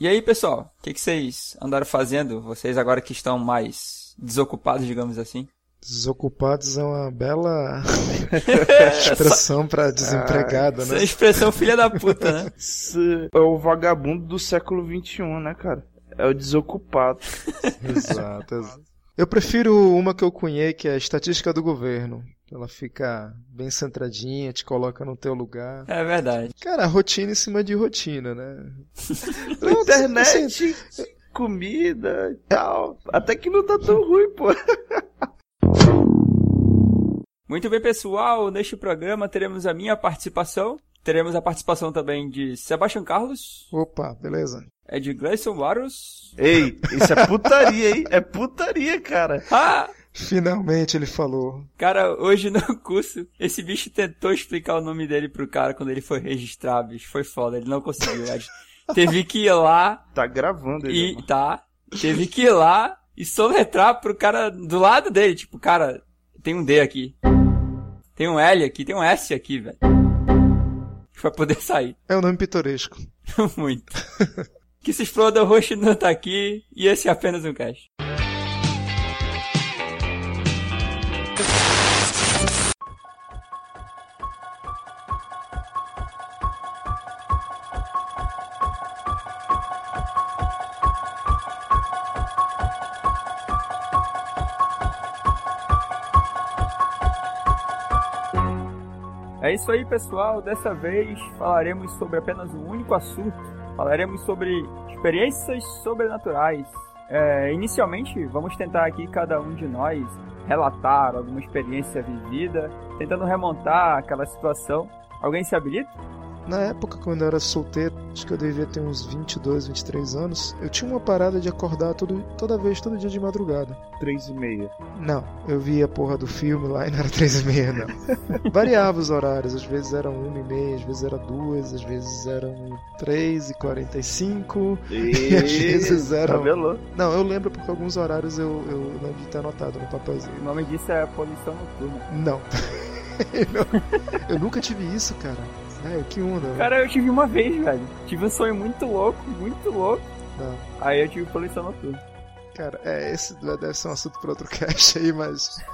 E aí, pessoal, o que, que vocês andaram fazendo? Vocês agora que estão mais desocupados, digamos assim? Desocupados é uma bela expressão para desempregado, Essa né? é expressão filha da puta, né? É o vagabundo do século XXI, né, cara? É o desocupado. Exato, exato. Eu prefiro uma que eu cunhei, que é a estatística do governo. Ela fica bem centradinha, te coloca no teu lugar. É verdade. Cara, rotina em cima de rotina, né? Internet, comida e tal. Até que não tá tão ruim, pô. Muito bem, pessoal. Neste programa teremos a minha participação. Teremos a participação também de Sebastião Carlos, Opa, beleza. é de Gleison Varus. Ei, isso é putaria, hein? É putaria, cara. Ah! Finalmente ele falou. Cara, hoje no curso, esse bicho tentou explicar o nome dele pro cara quando ele foi registrar, bicho. Foi foda, ele não conseguiu. Teve que ir lá Tá gravando ele. e. Tá. Teve que ir lá e soletrar pro cara do lado dele. Tipo, cara, tem um D aqui. Tem um L aqui, tem um S aqui, velho. Pra poder sair. É um nome pitoresco. Muito. Que se exploda o roxo não tá aqui e esse é apenas um cast. É isso aí, pessoal. Dessa vez falaremos sobre apenas um único assunto. Falaremos sobre experiências sobrenaturais. É, inicialmente, vamos tentar aqui cada um de nós relatar alguma experiência vivida, tentando remontar aquela situação. Alguém se habilita? Na época, quando eu era solteiro, acho que eu devia ter uns 22, 23 anos, eu tinha uma parada de acordar todo, toda vez, todo dia de madrugada. Três e meia. Não, eu via a porra do filme lá e não era 3 e meia, não. Variava os horários, às vezes eram 1 e meia, às vezes era 2, às vezes eram 3 e 45. E às vezes era- Tabelou. Não, eu lembro porque alguns horários eu, eu lembro de ter anotado no papelzinho. O nome disso é poluição noturna. Não. Não. Eu nunca tive isso, cara. É, que onda. velho. Cara, eu tive uma vez, velho. Tive um sonho muito louco, muito louco. Não. Aí eu tive poluição noturna. Cara, é, esse deve ser um assunto para outro cast aí, mas.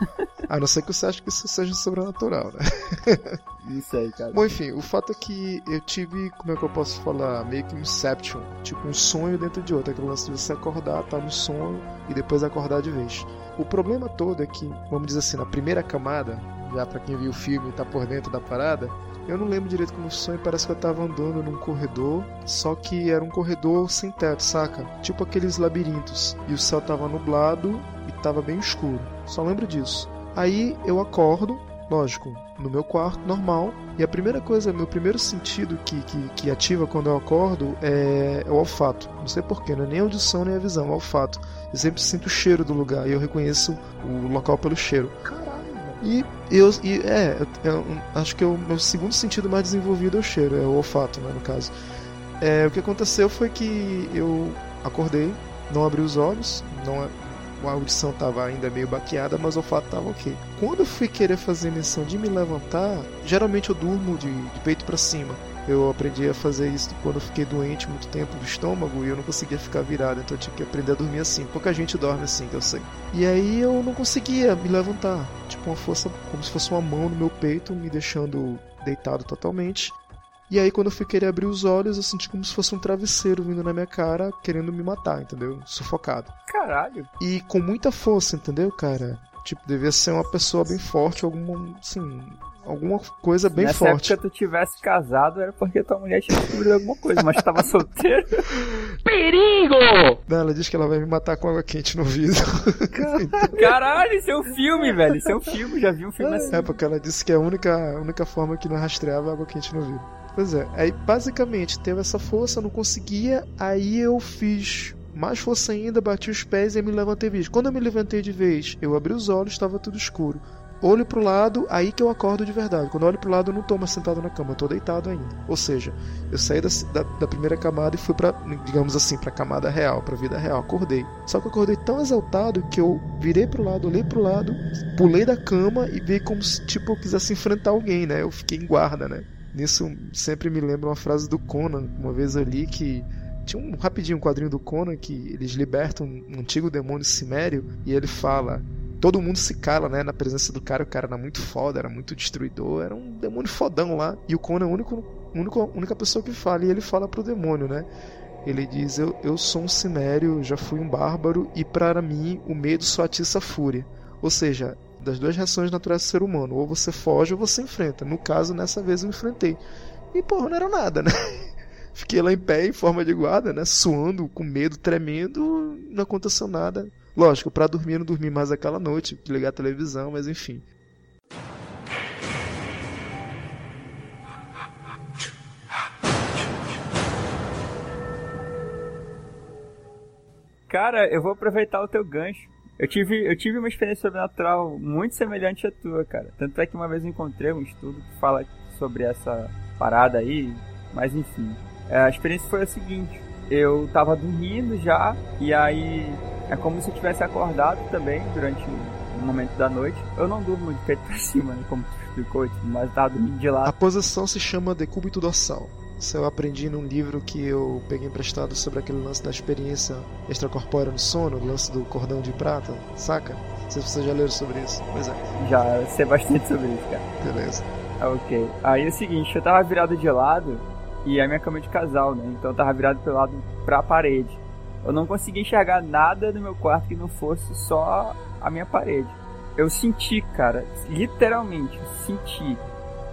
A não ser que você ache que isso seja sobrenatural, né? Isso aí, cara. Bom, enfim, o fato é que eu tive, como é que eu posso falar? Meio que um Inception. Tipo, um sonho dentro de outro. Aquele lance de você acordar, tá no sonho e depois acordar de vez. O problema todo é que, vamos dizer assim, na primeira camada, já pra quem viu o filme e tá por dentro da parada, eu não lembro direito como sonho, parece que eu tava andando num corredor, só que era um corredor sem teto, saca? Tipo aqueles labirintos. E o céu tava nublado e tava bem escuro. Só lembro disso. Aí eu acordo, lógico, no meu quarto, normal. E a primeira coisa, meu primeiro sentido que, que, que ativa quando eu acordo é, é o olfato. Não sei porquê, não é nem a audição nem a visão, é o olfato. Eu sempre sinto o cheiro do lugar e eu reconheço o local pelo cheiro. E eu, e, é, eu acho que o meu segundo sentido mais desenvolvido é o cheiro, é o olfato, né, no caso. É, o que aconteceu foi que eu acordei, não abri os olhos, não, a audição estava ainda meio baqueada, mas o olfato estava ok. Quando eu fui querer fazer menção de me levantar, geralmente eu durmo de, de peito para cima. Eu aprendi a fazer isso quando eu fiquei doente muito tempo do estômago e eu não conseguia ficar virado, então eu tinha que aprender a dormir assim. Pouca gente dorme assim, que eu sei. E aí eu não conseguia me levantar, uma força, como se fosse uma mão no meu peito, me deixando deitado totalmente. E aí quando eu fui querer abrir os olhos, eu senti como se fosse um travesseiro vindo na minha cara, querendo me matar, entendeu? Sufocado. Caralho. E com muita força, entendeu, cara? Tipo, devia ser uma pessoa bem forte, alguma, assim, alguma coisa bem Nessa forte. época tu tivesse casado era porque tua mulher tinha descobrido alguma coisa, mas tava solteiro. Não, ela diz que ela vai me matar com água quente no vidro. Caralho, isso é um filme, velho. Isso é um filme, já vi um filme assim. É, porque ela disse que a única, a única forma que não rastreava é água quente no vidro. Pois é, aí basicamente teve essa força, não conseguia, aí eu fiz mais força ainda, bati os pés e me levantei de vez. Quando eu me levantei de vez, eu abri os olhos, estava tudo escuro. Olho pro lado, aí que eu acordo de verdade. Quando eu olho pro lado, eu não tô mais sentado na cama, eu tô deitado ainda. Ou seja, eu saí da, da, da primeira camada e fui pra, digamos assim, pra camada real, pra vida real. Acordei. Só que eu acordei tão exaltado que eu virei pro lado, olhei pro lado, pulei da cama e vi como se, tipo, eu quisesse enfrentar alguém, né? Eu fiquei em guarda, né? Nisso sempre me lembra uma frase do Conan. Uma vez eu li que tinha um rapidinho um quadrinho do Conan que eles libertam um antigo demônio cimério e ele fala todo mundo se cala, né, na presença do cara. O cara era muito foda, era muito destruidor, era um demônio fodão lá. E o Conan é a única, única, única pessoa que fala. E ele fala pro demônio, né? Ele diz: eu, eu sou um cimério, já fui um bárbaro, e para mim o medo só atiça a fúria. Ou seja, das duas reações naturais do ser humano, ou você foge ou você enfrenta. No caso, nessa vez eu enfrentei. E porra, não era nada, né? Fiquei lá em pé, em forma de guarda, né? Suando, com medo tremendo, não aconteceu nada. Lógico, para dormir eu não dormi mais aquela noite, ligar a televisão, mas enfim. Cara, eu vou aproveitar o teu gancho. Eu tive, eu tive uma experiência sobrenatural muito semelhante à tua, cara. Tanto é que uma vez eu encontrei um estudo que fala sobre essa parada aí, mas enfim. É, a experiência foi a seguinte: eu tava dormindo já, e aí é como se eu tivesse acordado também durante o momento da noite. Eu não durmo de peito pra cima, né, como tu explicou, mas tava dormindo de lado. A posição se chama decúbito dorsal. Isso eu aprendi num livro que eu peguei emprestado sobre aquele lance da experiência extracorpórea no sono, o lance do cordão de prata, saca? Não sei se vocês já leram sobre isso. Pois é. Já sei bastante sobre isso, cara. Beleza. Ok. Aí é o seguinte, eu tava virado de lado e a minha cama é de casal, né? Então eu tava virado pelo lado pra parede. Eu não conseguia enxergar nada no meu quarto que não fosse só a minha parede. Eu senti, cara, literalmente, senti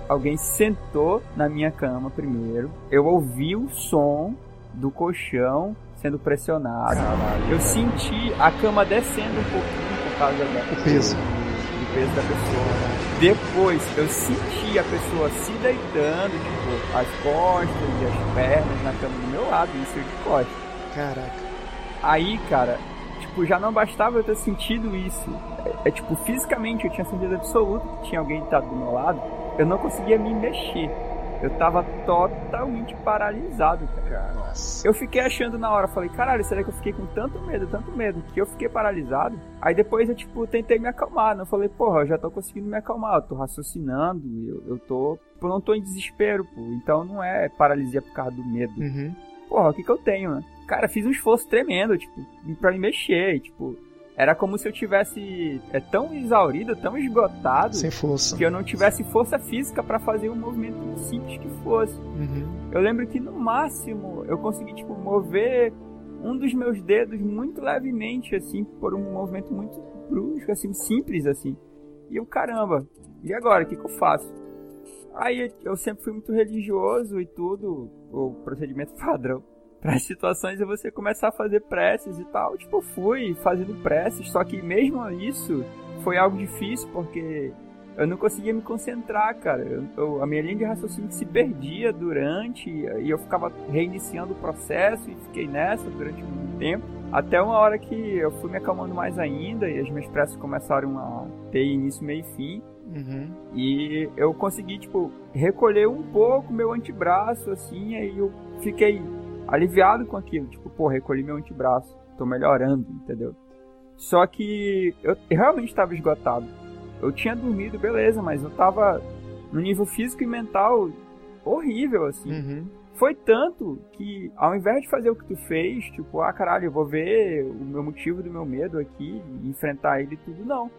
alguém sentou na minha cama primeiro. Eu ouvi o som do colchão sendo pressionado. Caralho, eu senti a cama descendo um pouquinho por causa da o peso. Do peso da pessoa. Depois eu senti a pessoa se deitando, tipo, as costas e as pernas na cama do meu lado, isso de costas. Caraca. Aí, cara, tipo, já não bastava eu ter sentido isso. É, é tipo, fisicamente eu tinha sentido absoluto que tinha alguém deitado do meu lado eu não conseguia me mexer. Eu tava totalmente paralisado, cara. Nossa. Eu fiquei achando na hora, falei, caralho, será que eu fiquei com tanto medo, tanto medo, que eu fiquei paralisado? Aí depois eu, tipo, tentei me acalmar, não né? falei, porra, eu já tô conseguindo me acalmar, eu tô raciocinando, eu, eu tô. Eu não tô em desespero, pô. Então não é paralisia por causa do medo. Uhum. Porra, o que que eu tenho? Cara, fiz um esforço tremendo, tipo, pra me mexer, tipo era como se eu tivesse é, tão exaurido, tão esgotado, sem força, que eu não tivesse força física para fazer um movimento simples que fosse. Uhum. Eu lembro que no máximo eu consegui tipo mover um dos meus dedos muito levemente, assim, por um movimento muito brusco, assim, simples assim. E eu caramba, e agora o que, que eu faço? Aí eu sempre fui muito religioso e tudo, o procedimento padrão para situações e você começar a fazer preces e tal. Tipo, fui fazendo preces, só que mesmo isso foi algo difícil porque eu não conseguia me concentrar, cara. Eu, eu, a minha linha de raciocínio se perdia durante e eu ficava reiniciando o processo e fiquei nessa durante muito tempo. Até uma hora que eu fui me acalmando mais ainda e as minhas preces começaram a ter início, meio e fim. Uhum. E eu consegui, tipo, recolher um pouco meu antebraço, assim, aí eu fiquei aliviado com aquilo. Tipo, pô, recolhi meu antebraço, tô melhorando, entendeu? Só que eu realmente estava esgotado. Eu tinha dormido, beleza, mas eu tava no nível físico e mental horrível, assim. Uhum. Foi tanto que, ao invés de fazer o que tu fez, tipo, ah, caralho, eu vou ver o meu motivo do meu medo aqui, enfrentar ele e tudo, não.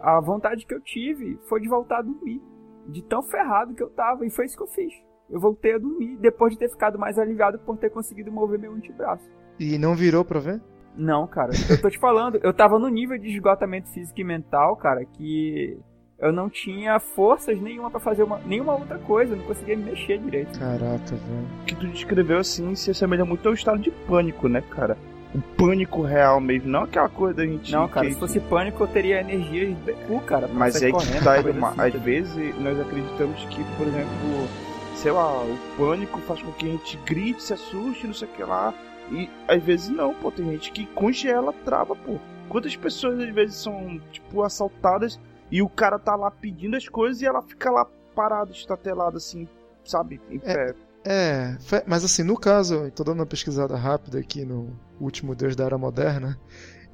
A vontade que eu tive foi de voltar a dormir. De tão ferrado que eu tava, e foi isso que eu fiz eu voltei a dormir depois de ter ficado mais aliviado por ter conseguido mover meu antebraço. E não virou pra ver? Não, cara. Eu tô te falando, eu tava no nível de esgotamento físico e mental, cara, que eu não tinha forças nenhuma para fazer uma, nenhuma outra coisa, eu não conseguia me mexer direito. Caraca, velho. O que tu descreveu assim se assemelha muito ao estado de pânico, né, cara? O pânico real mesmo, não aquela coisa da gente. Não, cara, que... se fosse pânico eu teria energia de cu, cara. Mas é que tá, assim, às vezes nós acreditamos que, por exemplo, sei lá, o pânico faz com que a gente grite, se assuste, não sei o que lá. E às vezes não, pô, tem gente que congela, trava, pô. Quantas pessoas às vezes são, tipo, assaltadas e o cara tá lá pedindo as coisas e ela fica lá parada, estatelada, assim, sabe, em é, pé. É, mas assim, no caso, tô dando uma pesquisada rápida aqui no Último Deus da Era Moderna,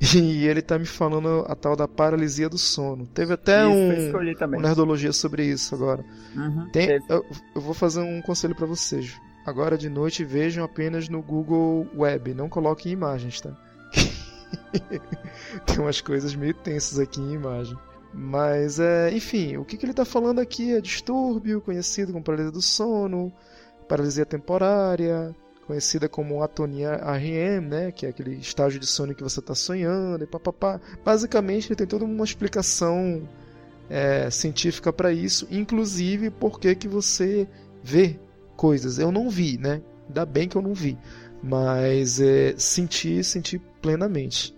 e ele tá me falando a tal da paralisia do sono. Teve até isso, um, uma nerdologia sobre isso agora. Uhum, Tem, eu, eu, vou fazer um conselho para vocês. Agora de noite vejam apenas no Google Web, não coloquem imagens, tá? Tem umas coisas meio tensas aqui em imagem. Mas, é, enfim, o que, que ele está falando aqui é distúrbio, conhecido como paralisia do sono, paralisia temporária, conhecida como atonia REM, né, que é aquele estágio de sono que você está sonhando, e papapá. Basicamente, ele tem toda uma explicação é, científica para isso, inclusive por que você vê coisas. Eu não vi, né? Ainda bem que eu não vi, mas é, senti, senti plenamente.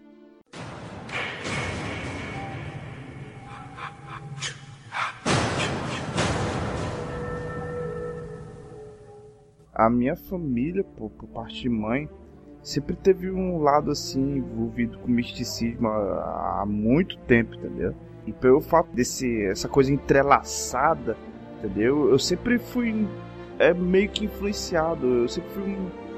A minha família, por, por parte de mãe, sempre teve um lado assim envolvido com misticismo há, há muito tempo, entendeu? E pelo fato desse essa coisa entrelaçada, entendeu? Eu sempre fui é meio que influenciado, eu sempre fui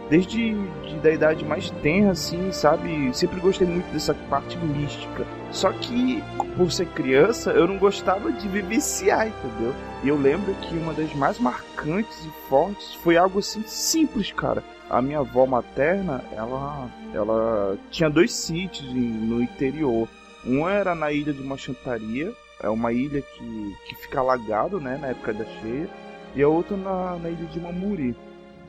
desde de, da idade mais tenra, assim, sabe? Sempre gostei muito dessa parte mística. Só que, por ser criança, eu não gostava de vivenciar, entendeu? E eu lembro que uma das mais marcantes e fortes foi algo assim simples, cara. A minha avó materna, ela, ela tinha dois sítios no interior. Um era na ilha de Machantaria, é uma ilha que, que fica alagado, né, na época da cheia, e a outra na, na ilha de Mamuri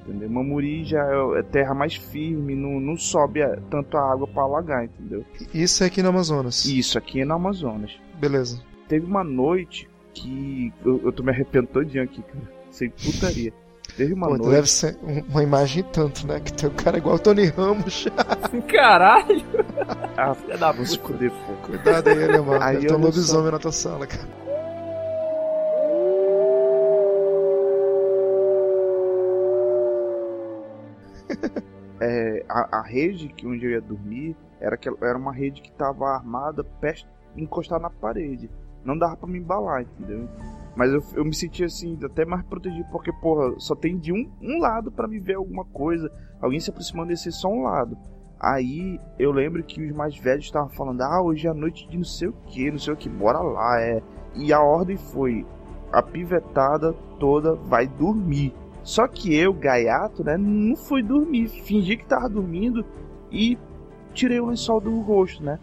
entendeu? Mamuri já é, é terra mais firme, não, não sobe tanto a água para alagar, entendeu? Isso é aqui no Amazonas? Isso, aqui é no Amazonas. Beleza. Teve uma noite que... Eu, eu tô me arrependendo todinho aqui, cara. Sem putaria. Teve uma Pô, noite... deve ser uma imagem tanto, né? Que tem um cara igual o Tony Ramos. Caralho! ah, filha da puta. Cuidado aí, alemão. Aí ter um lobisomem só... na tua sala, cara. É, a, a, rede que onde eu ia dormir era, que, era uma rede que estava armada perto, encostada na parede. Não dava para me embalar, entendeu? Mas eu, eu me sentia assim, até mais protegido, porque, porra, só tem de um, um lado para me ver alguma coisa. Alguém se aproximando desse só um lado. Aí eu lembro que os mais velhos estavam falando: ah, hoje é a noite de não sei o que, não sei o que, bora lá, é. E a ordem foi: a pivetada toda vai dormir. Só que eu, gaiato, né, não fui dormir, fingi que tava dormindo e tirei o lençol do rosto, né?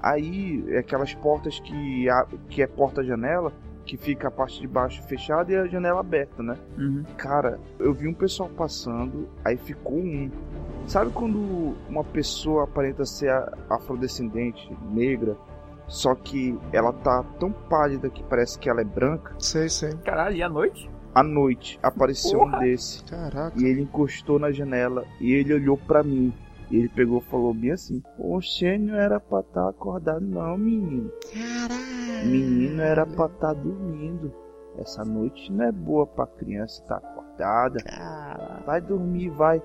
Aí, aquelas portas que, que é porta-janela, que fica a parte de baixo fechada e a janela aberta, né? Uhum. Cara, eu vi um pessoal passando, aí ficou um. Sabe quando uma pessoa aparenta ser afrodescendente, negra, só que ela tá tão pálida que parece que ela é branca? Sei, sei. Caralho, e à noite? À noite apareceu Porra. um desse. Caraca. E ele encostou na janela e ele olhou para mim. E ele pegou e falou bem assim: Oxê, não era pra estar tá acordado, não, menino. Caralho. Menino era pra estar tá dormindo. Essa noite não é boa pra criança estar tá acordada. Caralho. Vai dormir, vai.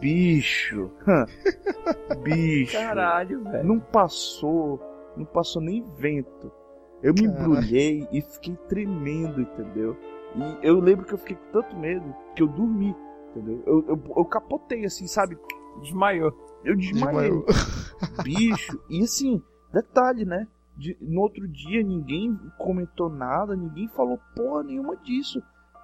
Bicho. Bicho. Caralho, velho. Não passou. Não passou nem vento. Eu me embrulhei e fiquei tremendo, entendeu? E eu lembro que eu fiquei com tanto medo que eu dormi, entendeu? Eu, eu, eu capotei assim, sabe? Desmaiou. Eu desmaiei. Desmaiou. Bicho, e assim, detalhe, né? De, no outro dia ninguém comentou nada, ninguém falou porra nenhuma disso.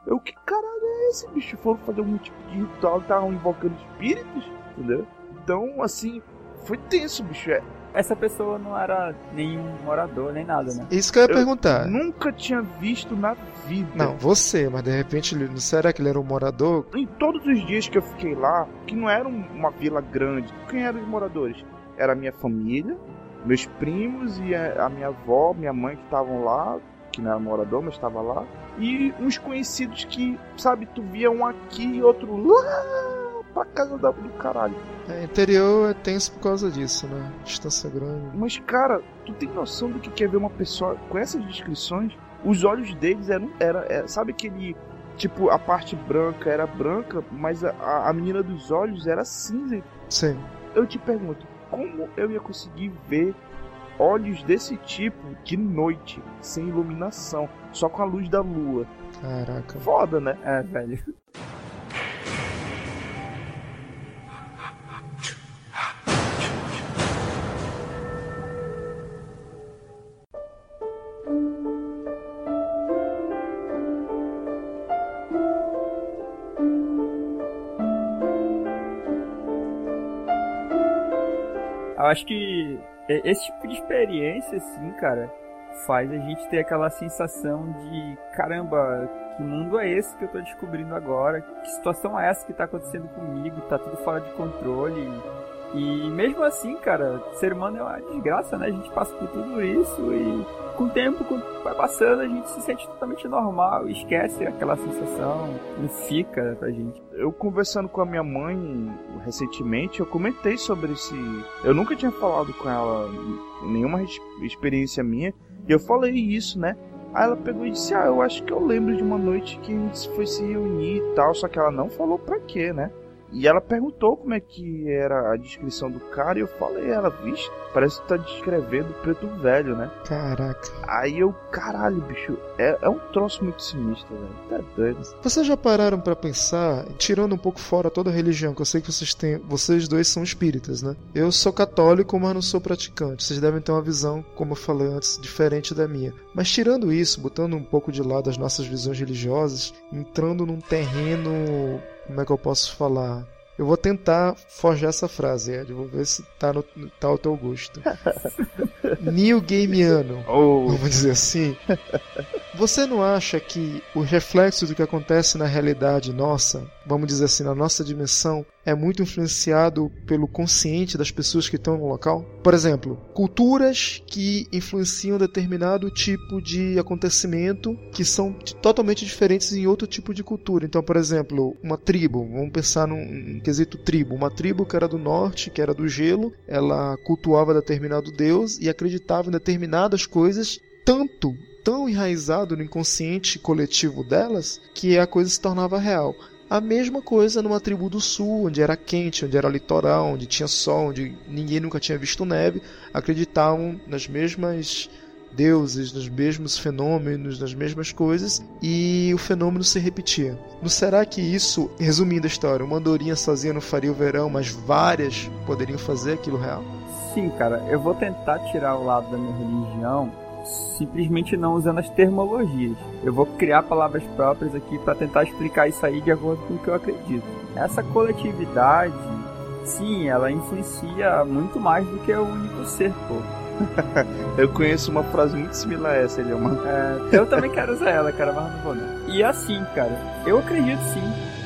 Eu, que caralho é esse, bicho? Foram fazer algum tipo de ritual, estavam invocando espíritos, entendeu? Então, assim, foi tenso, bicho. É, essa pessoa não era nenhum morador, nem nada, né? Isso que eu ia eu perguntar. Nunca tinha visto na vida. Não, você, mas de repente, será que ele era um morador? Em todos os dias que eu fiquei lá, que não era uma vila grande, quem eram os moradores? Era a minha família, meus primos e a minha avó, minha mãe que estavam lá, que não era morador, mas estava lá, e uns conhecidos que, sabe, tu via um aqui e outro lá pra casa da, do caralho. É, interior é tenso por causa disso, né? Distância grande. Mas, cara, tu tem noção do que quer ver uma pessoa com essas descrições? Os olhos deles eram. Era, era, sabe aquele. Tipo, a parte branca era branca, mas a, a menina dos olhos era cinza. Sim. Eu te pergunto, como eu ia conseguir ver olhos desse tipo de noite, sem iluminação, só com a luz da lua? Caraca. Foda, né? É, velho. Acho que esse tipo de experiência, assim, cara, faz a gente ter aquela sensação de caramba, que mundo é esse que eu tô descobrindo agora? Que situação é essa que tá acontecendo comigo? Tá tudo fora de controle. E mesmo assim, cara, ser humano é uma desgraça, né? A gente passa por tudo isso e com o tempo, com vai passando, a gente se sente totalmente normal, esquece aquela sensação, não fica pra gente. Eu conversando com a minha mãe recentemente, eu comentei sobre esse. Eu nunca tinha falado com ela nenhuma experiência minha, e eu falei isso, né? Aí ela pegou e disse: Ah, eu acho que eu lembro de uma noite que a gente foi se reunir e tal, só que ela não falou pra quê, né? E ela perguntou como é que era a descrição do cara e eu falei, ela, vixe, parece que tá descrevendo preto velho, né? Caraca. Aí eu, caralho, bicho, é, é um troço muito sinistro, velho. Tá doido. Vocês já pararam para pensar, tirando um pouco fora toda a religião, que eu sei que vocês têm. Vocês dois são espíritas, né? Eu sou católico, mas não sou praticante. Vocês devem ter uma visão, como eu falei antes, diferente da minha. Mas tirando isso, botando um pouco de lado as nossas visões religiosas, entrando num terreno como é que eu posso falar? Eu vou tentar forjar essa frase, Ed. Vou ver se tá, no, tá ao teu gosto. New Gameano. Oh. Vamos dizer assim. Você não acha que o reflexo do que acontece na realidade nossa, vamos dizer assim, na nossa dimensão, é muito influenciado pelo consciente das pessoas que estão no local? Por exemplo, culturas que influenciam determinado tipo de acontecimento que são totalmente diferentes em outro tipo de cultura. Então, por exemplo, uma tribo, vamos pensar num quesito tribo, uma tribo que era do norte, que era do gelo, ela cultuava determinado deus e acreditava em determinadas coisas tanto tão enraizado no inconsciente coletivo delas que a coisa se tornava real. A mesma coisa numa tribo do sul, onde era quente, onde era litoral, onde tinha sol, onde ninguém nunca tinha visto neve, acreditavam nas mesmas deuses, nos mesmos fenômenos, nas mesmas coisas, e o fenômeno se repetia. Não será que isso, resumindo a história, uma andorinha sozinha não faria o verão, mas várias poderiam fazer aquilo real? Sim, cara, eu vou tentar tirar o lado da minha religião simplesmente não usando as termologias. Eu vou criar palavras próprias aqui para tentar explicar isso aí de acordo com o que eu acredito. Essa coletividade, sim, ela influencia muito mais do que o único ser, pô. eu conheço uma frase muito similar a essa, ele é uma. É, eu também quero usar ela, cara, mas não vou não. E assim, cara, eu acredito sim,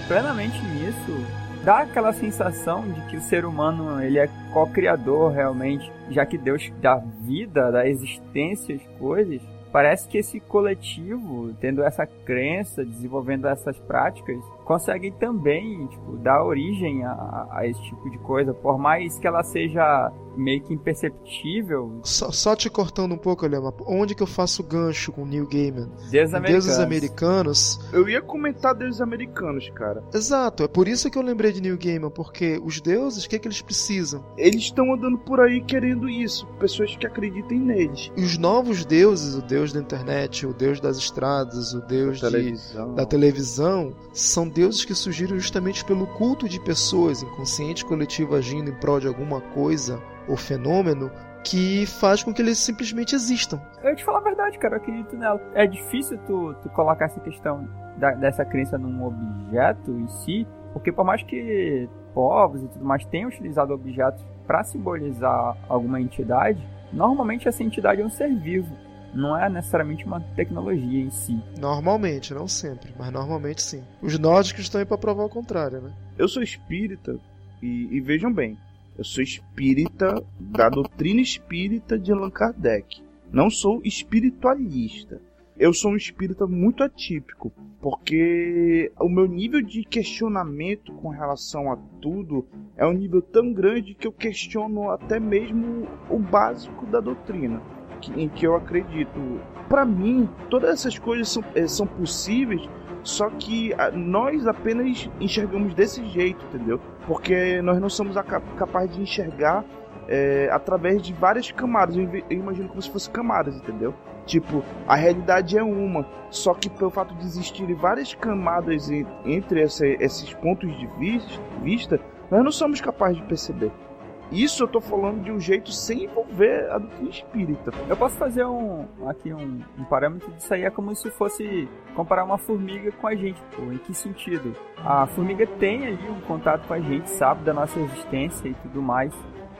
plenamente nisso dá aquela sensação de que o ser humano ele é co-criador realmente, já que Deus dá vida, dá existência às coisas. Parece que esse coletivo, tendo essa crença, desenvolvendo essas práticas, conseguem também tipo, dar origem a, a, esse tipo de coisa, por mais que ela seja meio que imperceptível. Só, só te cortando um pouco, Lema, onde que eu faço gancho com o Neil Gaiman? Deuses americanos. Deuses americanos. Eu ia comentar deuses americanos, cara. Exato, é por isso que eu lembrei de Neil Gaiman, porque os deuses, o que, é que eles precisam? Eles estão andando por aí querendo isso, pessoas que acreditem neles. E os novos deuses, o deus da internet, o deus das estradas, o deus da, de, televisão. da televisão, são deuses que surgiram justamente pelo culto de pessoas, inconsciente coletivo agindo em prol de alguma coisa ou fenômeno que faz com que eles simplesmente existam. Eu te falar a verdade, cara, eu acredito nela. É difícil tu, tu colocar essa questão da, dessa crença num objeto em si, porque por mais que povos e tudo mais tenham utilizado objetos para simbolizar alguma entidade, normalmente essa entidade é um ser vivo não é necessariamente uma tecnologia em si. Normalmente, não sempre, mas normalmente sim. Os nórdicos estão aí para provar o contrário, né? Eu sou espírita e, e, vejam bem, eu sou espírita da doutrina espírita de Allan Kardec. Não sou espiritualista. Eu sou um espírita muito atípico, porque o meu nível de questionamento com relação a tudo é um nível tão grande que eu questiono até mesmo o básico da doutrina que, em que eu acredito. Para mim, todas essas coisas são, é, são possíveis, só que a, nós apenas enxergamos desse jeito, entendeu? Porque nós não somos capazes de enxergar é, através de várias camadas. Eu imagino como se fossem camadas, entendeu? Tipo, a realidade é uma, só que pelo fato de existirem várias camadas entre essa, esses pontos de vista, nós não somos capazes de perceber. Isso eu tô falando de um jeito sem envolver a doutrina espírita. Eu posso fazer um aqui um, um, parâmetro disso aí é como se fosse comparar uma formiga com a gente. Pô, em que sentido? A formiga tem ali um contato com a gente, sabe da nossa existência e tudo mais.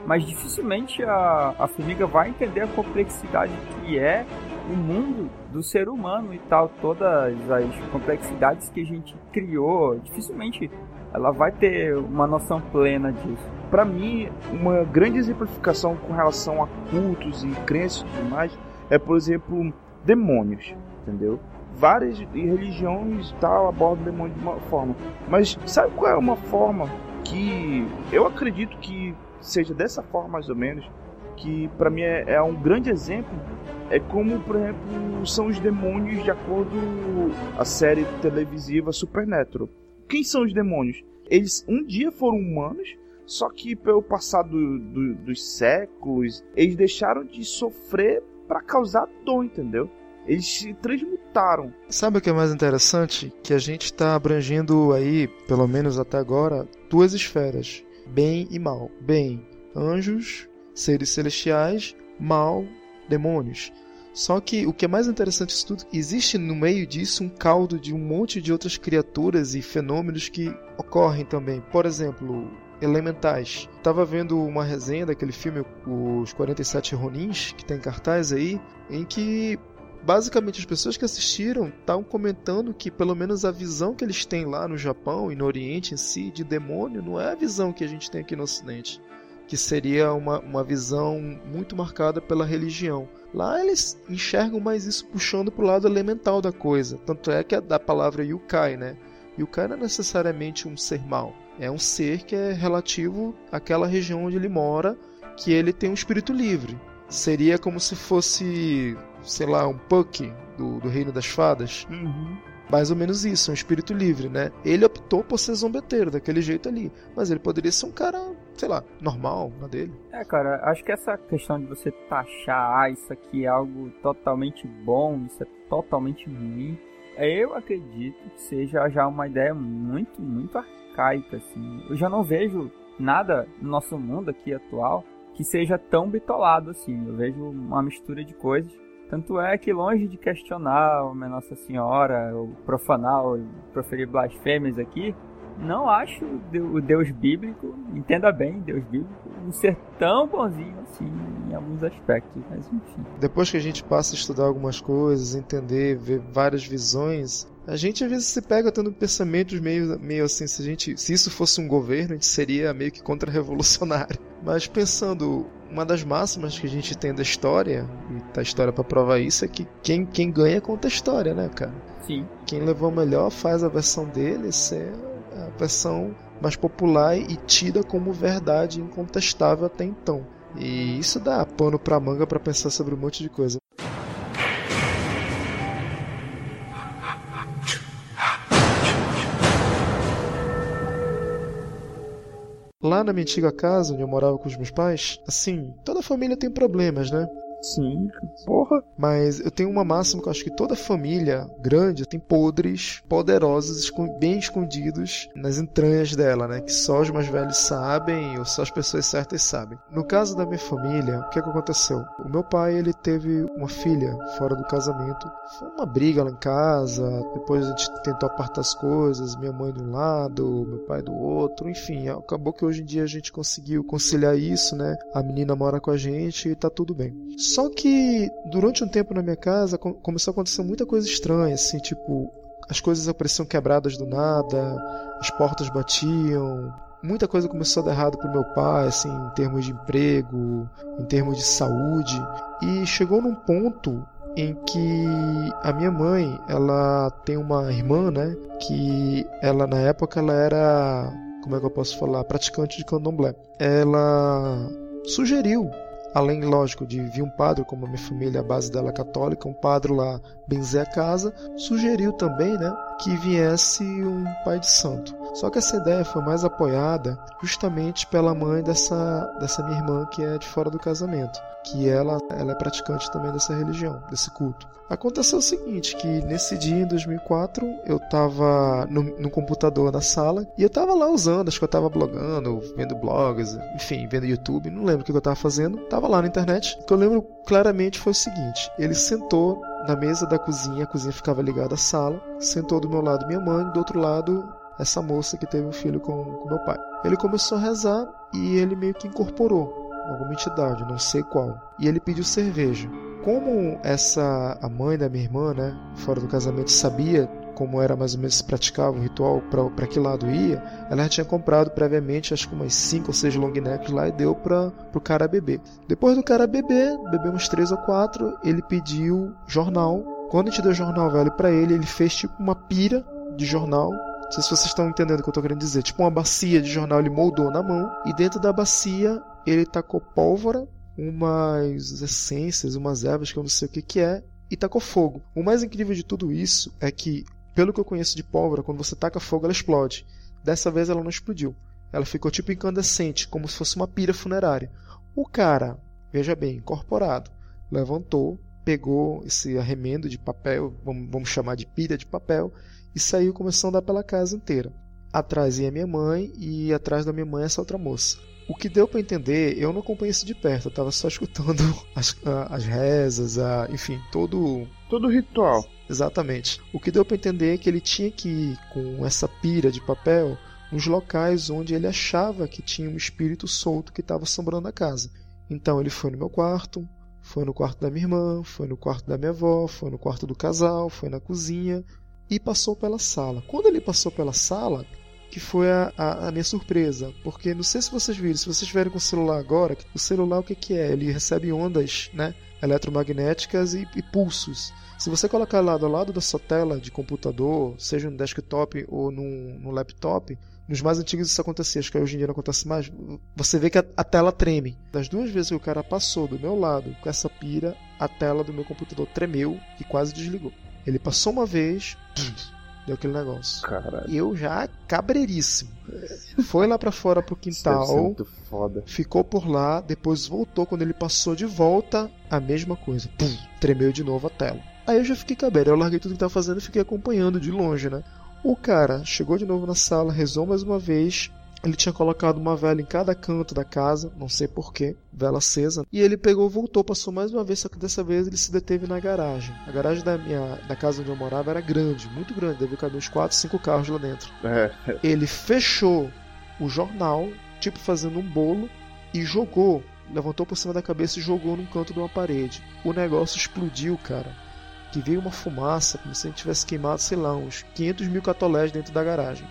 mas dificilmente a, a formiga vai entender a complexidade que é o mundo do ser humano e tal, todas as complexidades que a gente criou, dificilmente ela vai ter uma noção plena disso. Para mim, uma grande exemplificação com relação a cultos e crenças e tudo mais é, por exemplo, demônios, entendeu? Várias religiões tal abordam demônios de uma forma, mas sabe qual é uma forma que eu acredito que seja dessa forma mais ou menos, que para mim é, é, um grande exemplo, é como, por exemplo, são os demônios de acordo com a série televisiva Supernatural. Quem são os demônios? Eles um dia foram humanos, só que pelo passado do, do, dos séculos, eles deixaram de sofrer para causar dor, entendeu? Eles se transmutaram. Sabe o que é mais interessante? Que a gente está abrangendo aí, pelo menos até agora, duas esferas: bem e mal. Bem, anjos, seres celestiais, mal, demônios. Só que o que é mais interessante disso tudo, existe no meio disso um caldo de um monte de outras criaturas e fenômenos que ocorrem também. Por exemplo, elementais. Tava vendo uma resenha daquele filme Os 47 Ronins, que tem cartaz aí, em que basicamente as pessoas que assistiram estavam comentando que pelo menos a visão que eles têm lá no Japão e no Oriente em si de demônio não é a visão que a gente tem aqui no Ocidente, que seria uma, uma visão muito marcada pela religião. Lá eles enxergam mais isso puxando para o lado elemental da coisa, tanto é que é da palavra yukai, né? Yukai não é necessariamente um ser mau, é um ser que é relativo àquela região onde ele mora, que ele tem um espírito livre. Seria como se fosse sei lá, um Puck do, do Reino das Fadas. Uhum. Mais ou menos isso, um espírito livre, né? Ele optou por ser zombeteiro, daquele jeito ali. Mas ele poderia ser um cara, sei lá, normal na dele. É, cara, acho que essa questão de você taxar, ah, isso aqui é algo totalmente bom, isso é totalmente ruim, eu acredito que seja já uma ideia muito, muito arcaica, assim. Eu já não vejo nada no nosso mundo aqui atual que seja tão bitolado assim. Eu vejo uma mistura de coisas tanto é que, longe de questionar a Nossa Senhora, ou profanar, ou proferir blasfêmias aqui, não acho o Deus bíblico, entenda bem, Deus bíblico, um ser tão bonzinho assim em alguns aspectos, mas enfim. Depois que a gente passa a estudar algumas coisas, entender, ver várias visões, a gente às vezes se pega tendo pensamentos meio, meio assim, se, a gente, se isso fosse um governo, a gente seria meio que contra-revolucionário. Mas pensando uma das máximas que a gente tem da história, e tá a história para provar isso, é que quem, quem ganha conta a história, né, cara? Sim. Quem levou melhor faz a versão dele ser a versão mais popular e tida como verdade incontestável até então. E isso dá pano pra manga para pensar sobre um monte de coisa. Lá na minha antiga casa, onde eu morava com os meus pais, assim, toda família tem problemas, né? Sim, porra. Mas eu tenho uma máxima que eu acho que toda família grande tem podres poderosos, bem escondidos nas entranhas dela, né? Que só os mais velhos sabem ou só as pessoas certas sabem. No caso da minha família, o que, é que aconteceu? O meu pai, ele teve uma filha fora do casamento. Foi uma briga lá em casa, depois a gente tentou apartar as coisas, minha mãe de um lado, meu pai do outro, enfim, acabou que hoje em dia a gente conseguiu conciliar isso, né? A menina mora com a gente e tá tudo bem. Só que durante um tempo na minha casa começou a acontecer muita coisa estranha, assim, tipo, as coisas apareciam quebradas do nada, as portas batiam, muita coisa começou a dar errado pro meu pai, assim, em termos de emprego, em termos de saúde, e chegou num ponto em que a minha mãe, ela tem uma irmã, né, que ela na época ela era, como é que eu posso falar, praticante de candomblé. Ela sugeriu além, lógico, de vir um padre, como a minha família, a base dela é católica, um padre lá benzer a casa, sugeriu também, né, que viesse um pai de santo. Só que essa ideia foi mais apoiada justamente pela mãe dessa, dessa minha irmã que é de fora do casamento, que ela, ela é praticante também dessa religião, desse culto. Aconteceu o seguinte, que nesse dia, em 2004, eu tava no, no computador na sala e eu tava lá usando, acho que eu tava blogando, vendo blogs, enfim, vendo YouTube, não lembro o que eu tava fazendo, tava lá na internet. O que eu lembro claramente foi o seguinte, ele sentou na mesa da cozinha, a cozinha ficava ligada à sala, sentou do meu lado minha mãe, do outro lado essa moça que teve um filho com, com meu pai. Ele começou a rezar e ele meio que incorporou alguma entidade, não sei qual. E ele pediu cerveja. Como essa a mãe da minha irmã, né, fora do casamento, sabia como era mais ou menos se praticava o ritual, para que lado ia, ela já tinha comprado previamente, acho que umas 5 ou 6 long necks lá e deu para o cara beber. Depois do cara beber, bebemos 3 ou 4, ele pediu jornal. Quando a gente deu jornal velho para ele, ele fez tipo uma pira de jornal não sei se vocês estão entendendo o que eu estou querendo dizer. Tipo uma bacia de jornal ele moldou na mão e dentro da bacia ele tacou pólvora, umas essências, umas ervas que eu não sei o que, que é, e tacou fogo. O mais incrível de tudo isso é que pelo que eu conheço de pólvora, quando você taca fogo, ela explode. Dessa vez ela não explodiu. Ela ficou tipo incandescente, como se fosse uma pira funerária. O cara, veja bem, incorporado, levantou, pegou esse arremendo de papel, vamos chamar de pilha de papel, e saiu começando a andar pela casa inteira. Atrás ia minha mãe e atrás da minha mãe essa outra moça. O que deu para entender, eu não acompanhei isso de perto, eu estava só escutando as, as rezas, a, enfim, todo. Todo o ritual. Exatamente. O que deu para entender é que ele tinha que ir com essa pira de papel nos locais onde ele achava que tinha um espírito solto que estava assombrando a casa. Então ele foi no meu quarto, foi no quarto da minha irmã, foi no quarto da minha avó, foi no quarto do casal, foi na cozinha e passou pela sala. Quando ele passou pela sala, que foi a, a, a, minha surpresa, porque não sei se vocês viram, se vocês estiverem com o celular agora, o celular o que, que é? Ele recebe ondas, né, eletromagnéticas e, e pulsos. Se você colocar lado a lado da sua tela de computador, seja no desktop ou no, laptop, nos mais antigos isso acontecia, acho que hoje em dia não acontece mais. Você vê que a, a, tela treme. Das duas vezes que o cara passou do meu lado com essa pira, a tela do meu computador tremeu e quase desligou. Ele passou uma vez, deu aquele negócio. Caralho. Eu já cabreiríssimo. Foi lá para fora pro quintal. Ficou por lá, depois voltou. Quando ele passou de volta, a mesma coisa. Pum, tremeu de novo a tela. Aí eu já fiquei cabreiro, eu larguei tudo que tava fazendo e fiquei acompanhando de longe, né? O cara chegou de novo na sala, rezou mais uma vez. Ele tinha colocado uma vela em cada canto da casa, não sei porquê, vela acesa. E ele pegou, voltou, passou mais uma vez, só que dessa vez ele se deteve na garagem. A garagem da minha da casa onde eu morava era grande, muito grande, devia caber uns 4, 5 carros lá dentro. É. Ele fechou o jornal, tipo fazendo um bolo, e jogou, levantou por cima da cabeça e jogou num canto de uma parede. O negócio explodiu, cara que veio uma fumaça, como se a gente tivesse queimado, sei lá, uns 500 mil catolés dentro da garagem.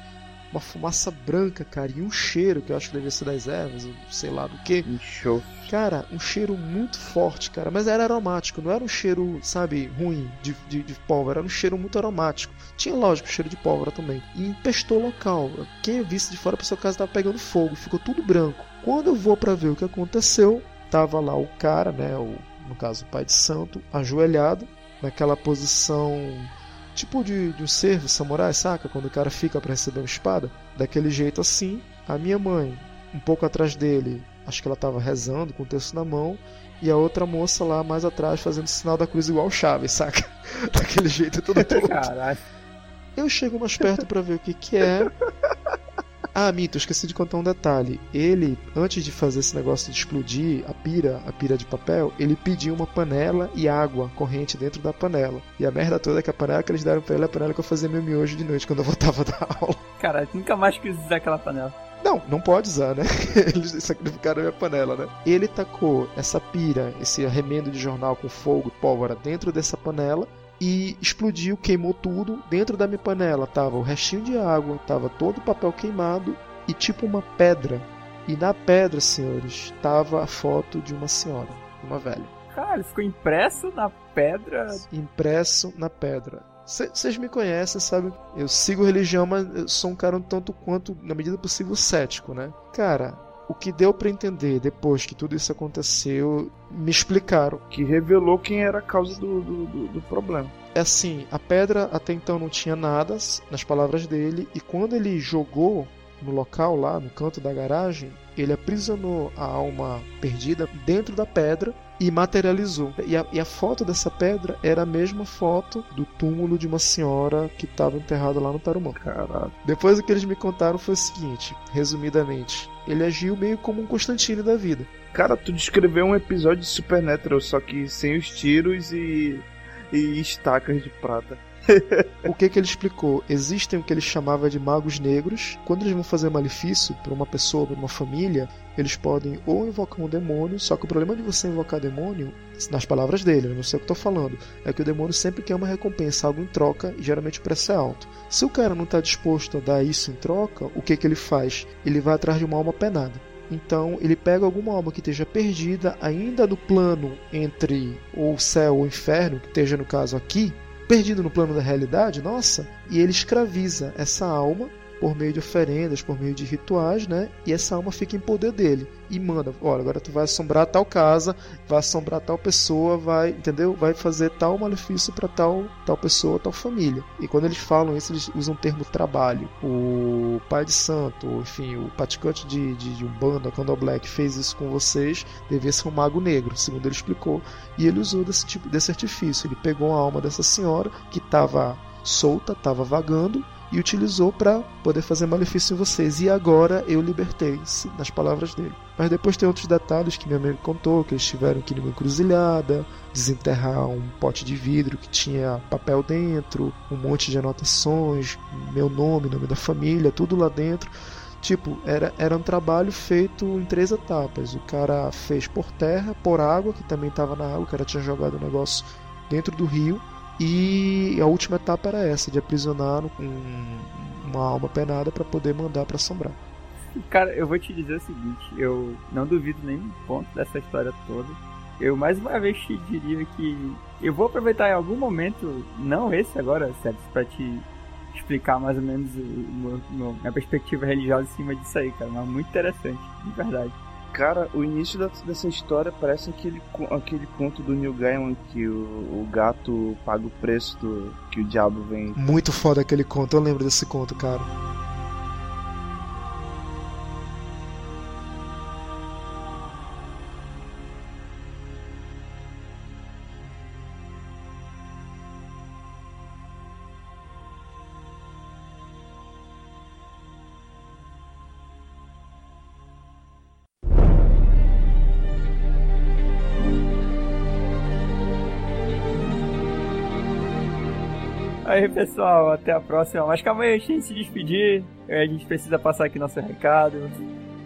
Uma fumaça branca, cara, e um cheiro, que eu acho que devia ser das ervas, sei lá do que. Show. Cara, um cheiro muito forte, cara, mas era aromático, não era um cheiro, sabe, ruim de, de, de pólvora, era um cheiro muito aromático. Tinha, lógico, cheiro de pólvora também. E empestou o local. Quem visse de fora, a sua casa estava pegando fogo, ficou tudo branco. Quando eu vou para ver o que aconteceu, tava lá o cara, né, o, no caso o pai de santo, ajoelhado, naquela posição tipo de, de um servo samurai, saca? Quando o cara fica para receber uma espada, daquele jeito assim. A minha mãe, um pouco atrás dele, acho que ela estava rezando com o texto na mão, e a outra moça lá mais atrás fazendo sinal da cruz igual o Chaves, saca? Daquele jeito todo todo. Caralho. Eu chego mais perto para ver o que que é. Ah, Mito, esqueci de contar um detalhe. Ele, antes de fazer esse negócio de explodir a pira, a pira de papel, ele pediu uma panela e água corrente dentro da panela. E a merda toda é que a panela que eles deram pra ele é a panela que eu fazia meu miojo de noite quando eu voltava da aula. Cara, nunca mais quis usar aquela panela. Não, não pode usar, né? Eles sacrificaram a minha panela, né? Ele tacou essa pira, esse arremendo de jornal com fogo e pólvora dentro dessa panela e explodiu, queimou tudo. Dentro da minha panela tava o restinho de água, tava todo o papel queimado e tipo uma pedra. E na pedra, senhores, tava a foto de uma senhora, uma velha. Cara, ele ficou impresso na pedra? Impresso na pedra. Vocês me conhecem, sabe? Eu sigo religião, mas eu sou um cara um tanto quanto, na medida possível, cético, né? Cara, o que deu para entender depois que tudo isso aconteceu, me explicaram. Que revelou quem era a causa do, do, do, problema. É assim, a pedra até então não tinha nada, nas palavras dele, e quando ele jogou no local lá, no canto da garagem, ele aprisionou a alma perdida dentro da pedra e materializou. E a, e a, foto dessa pedra era a mesma foto do túmulo de uma senhora que estava enterrada lá no Tarumã. Caralho. Depois o que eles me contaram foi o seguinte, resumidamente, ele agiu meio como um Constantino da vida. Cara, tu descreveu um episódio de Supernatural, só que sem os tiros e, e estacas de prata. o que que ele explicou? Existem o que ele chamava de magos negros. Quando eles vão fazer malefício para uma pessoa, para uma família, eles podem ou invocar um demônio, só que o problema de você invocar demônio, nas palavas dele, eu não sei o que estou falando, é que o demônio sempre quer uma recompensa, algo em troca, e geralmente o preço é alto. Se o cara não está disposto a dar isso em troca, o que que ele faz? Ele vai atrás de uma alma penada. Então ele pega alguma alma que esteja perdida ainda no plano entre o céu ou o inferno, que esteja no caso aqui, perdido no plano da realidade, nossa, e ele escraviza essa alma por meio de oferendas, por meio de rituais, né? E essa alma fica em poder dele e manda, olha, agora tu vai assombrar tal casa, vai assombrar tal pessoa, vai, entendeu? Vai fazer tal malefício para tal tal pessoa, tal família. E quando eles falam isso, eles usam o termo trabalho. O pai de santo, enfim, o praticante de, de, de Umbanda, quando o Black fez isso com vocês, devia ser um mago negro, segundo ele explicou. E ele usou desse tipo desse artifício. Ele pegou a alma dessa senhora que estava solta, estava vagando, e utilizou para poder fazer malefício em vocês. E agora eu libertei, nas palavras dele. Mas depois tem outros detalhes que minha mãe contou, que eles tiveram que ir numa encruzilhada, desenterrar um pote de vidro que tinha papel dentro, um monte de anotações, meu nome, nome da família, tudo lá dentro. Tipo, era, era um trabalho feito em três etapas. O cara fez por terra, por água, que também estava na água, o cara tinha jogado o negócio dentro do rio e a última etapa era essa, de aprisionar um, uma alma penada para poder mandar para assombrar. Cara, eu vou te dizer o seguinte, eu não duvido nenhum ponto dessa história toda. Eu mais uma vez te diria que eu vou aproveitar em algum momento, não esse agora, Sérgio, para te explicar mais ou menos a minha perspectiva religiosa em cima disso aí, cara. Mas muito interessante, de verdade. Cara, o início dessa história parece aquele, aquele conto do Neil Gaiman que o, o gato paga o preço do, que o diabo vem. Muito foda aquele conto, eu lembro desse conto, cara. Pessoal, até a próxima. Mas calma aí, a gente se despedir. A gente precisa passar aqui nosso recado.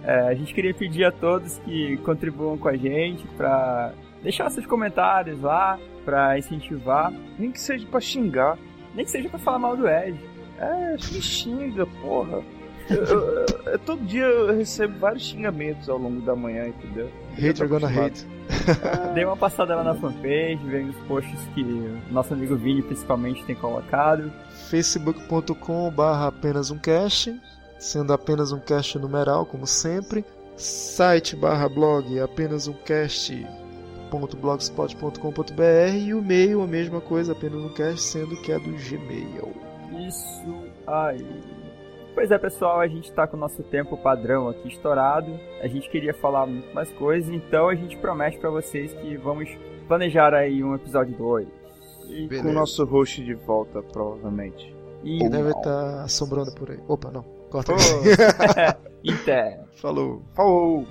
É, a gente queria pedir a todos que contribuam com a gente para deixar seus comentários lá, para incentivar. Nem que seja para xingar. Nem que seja para falar mal do Ed. É, me xinga, porra. Eu, eu, eu, todo dia eu recebo vários xingamentos ao longo da manhã, entendeu? Hater gonna hate. Dei uma passada lá na fanpage, vendo os posts que nosso amigo Vini principalmente tem colocado. facebook.com barra apenas um cast, sendo apenas um cast numeral, como sempre. Site barra blog apenas um cast blogspot.com.br e o e-mail a mesma coisa, apenas um cast, sendo que é do Gmail. Isso aí. Pois é, pessoal, a gente está com o nosso tempo padrão aqui estourado. A gente queria falar muito mais coisas, então a gente promete para vocês que vamos planejar aí um episódio 2. E Beleza. com o nosso host de volta, provavelmente. E Ou deve estar tá assombrando por aí. Opa, não. Corta oh. Inter. Falou. Falou.